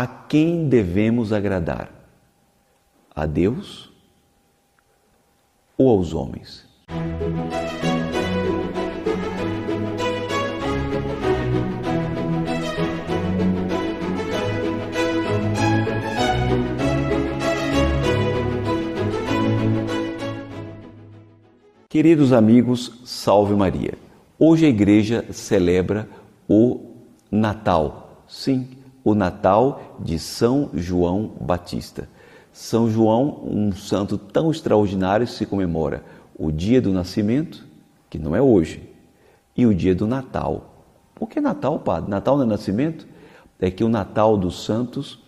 a quem devemos agradar? A Deus ou aos homens? Queridos amigos, salve Maria. Hoje a igreja celebra o Natal. Sim, o Natal de São João Batista. São João, um santo tão extraordinário, se comemora o dia do nascimento, que não é hoje, e o dia do Natal. Por que Natal, padre? Natal não é nascimento? É que o Natal dos santos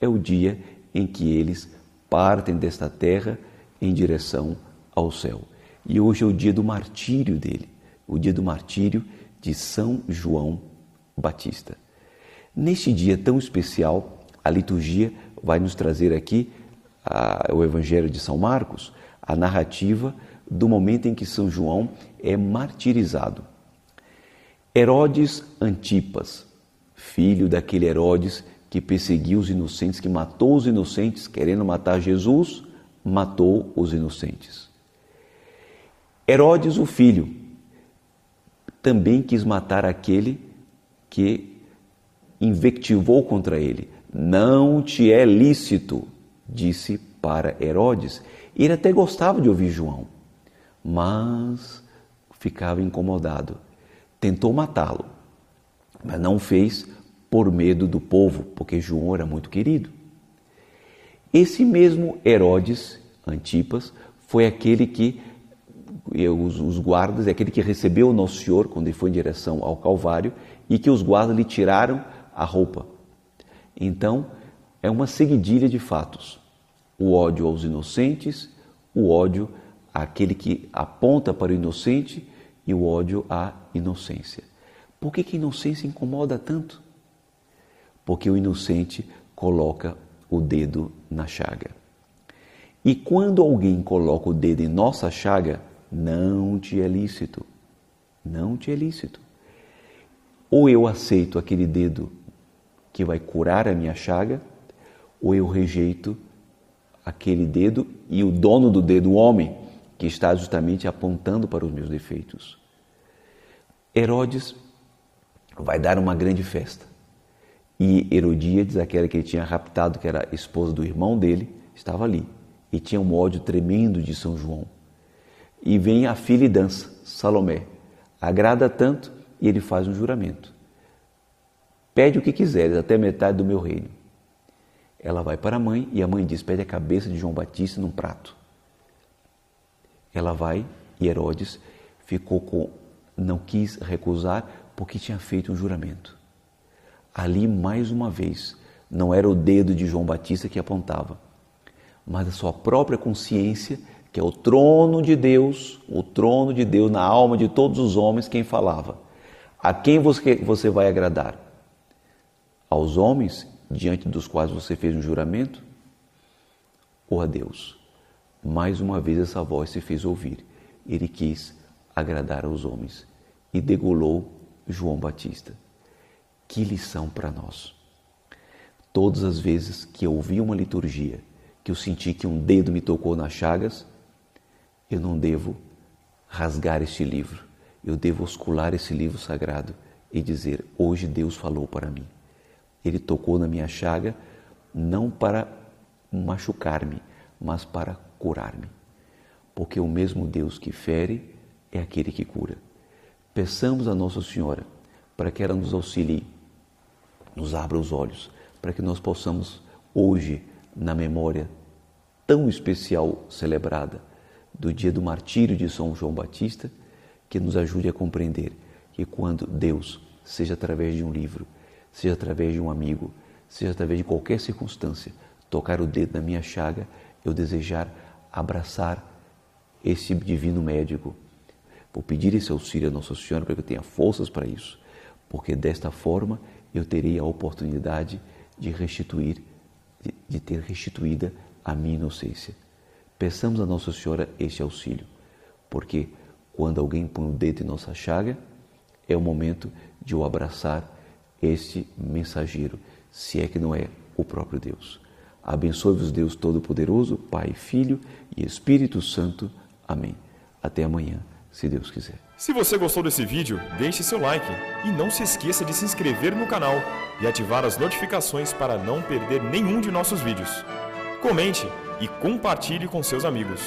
é o dia em que eles partem desta terra em direção ao céu. E hoje é o dia do martírio dele, o dia do martírio de São João Batista. Neste dia tão especial, a liturgia vai nos trazer aqui a, o Evangelho de São Marcos, a narrativa do momento em que São João é martirizado. Herodes Antipas, filho daquele Herodes que perseguiu os inocentes, que matou os inocentes, querendo matar Jesus, matou os inocentes. Herodes, o filho, também quis matar aquele que invectivou contra ele. Não te é lícito, disse para Herodes. Ele até gostava de ouvir João mas ficava incomodado. Tentou matá-lo, mas não fez por medo do povo, porque João era muito querido. Esse mesmo Herodes Antipas foi aquele que os, os guardas, é aquele que recebeu o Nosso Senhor quando ele foi em direção ao Calvário e que os guardas lhe tiraram a roupa. Então, é uma seguidilha de fatos: o ódio aos inocentes, o ódio aquele que aponta para o inocente e o ódio à inocência. Por que, que a inocência incomoda tanto? Porque o inocente coloca o dedo na chaga. E quando alguém coloca o dedo em nossa chaga, não te é lícito. Não te é lícito. Ou eu aceito aquele dedo que vai curar a minha chaga, ou eu rejeito aquele dedo e o dono do dedo, o homem, que está justamente apontando para os meus defeitos. Herodes vai dar uma grande festa. E Herodíades, aquela que ele tinha raptado, que era esposa do irmão dele, estava ali. E tinha um ódio tremendo de São João. E vem a filha e dança, Salomé. Agrada tanto e ele faz um juramento. Pede o que quiseres, até metade do meu reino. Ela vai para a mãe e a mãe diz: Pede a cabeça de João Batista num prato. Ela vai e Herodes ficou com não quis recusar porque tinha feito um juramento. Ali mais uma vez, não era o dedo de João Batista que apontava, mas a sua própria consciência, que é o trono de Deus, o trono de Deus na alma de todos os homens, quem falava. A quem você, você vai agradar? Aos homens diante dos quais você fez um juramento? Ou a Deus? Mais uma vez essa voz se fez ouvir. Ele quis agradar aos homens e degolou João Batista. Que lição para nós! Todas as vezes que eu ouvi uma liturgia, que eu senti que um dedo me tocou nas chagas, eu não devo rasgar este livro, eu devo oscular esse livro sagrado e dizer: Hoje Deus falou para mim. Ele tocou na minha chaga não para machucar-me, mas para curar-me. Porque o mesmo Deus que fere é aquele que cura. Peçamos a Nossa Senhora para que ela nos auxilie, nos abra os olhos, para que nós possamos hoje, na memória tão especial celebrada do dia do martírio de São João Batista, que nos ajude a compreender que quando Deus, seja através de um livro, seja através de um amigo, seja através de qualquer circunstância, tocar o dedo na minha chaga, eu desejar abraçar esse divino médico. Vou pedir esse auxílio a Nossa Senhora para que eu tenha forças para isso, porque desta forma eu terei a oportunidade de restituir, de, de ter restituída a minha inocência. Peçamos a Nossa Senhora este auxílio, porque quando alguém põe o dedo em nossa chaga, é o momento de eu abraçar este mensageiro, se é que não é o próprio Deus. Abençoe-vos Deus Todo-Poderoso, Pai, Filho e Espírito Santo. Amém. Até amanhã, se Deus quiser. Se você gostou desse vídeo, deixe seu like e não se esqueça de se inscrever no canal e ativar as notificações para não perder nenhum de nossos vídeos. Comente e compartilhe com seus amigos.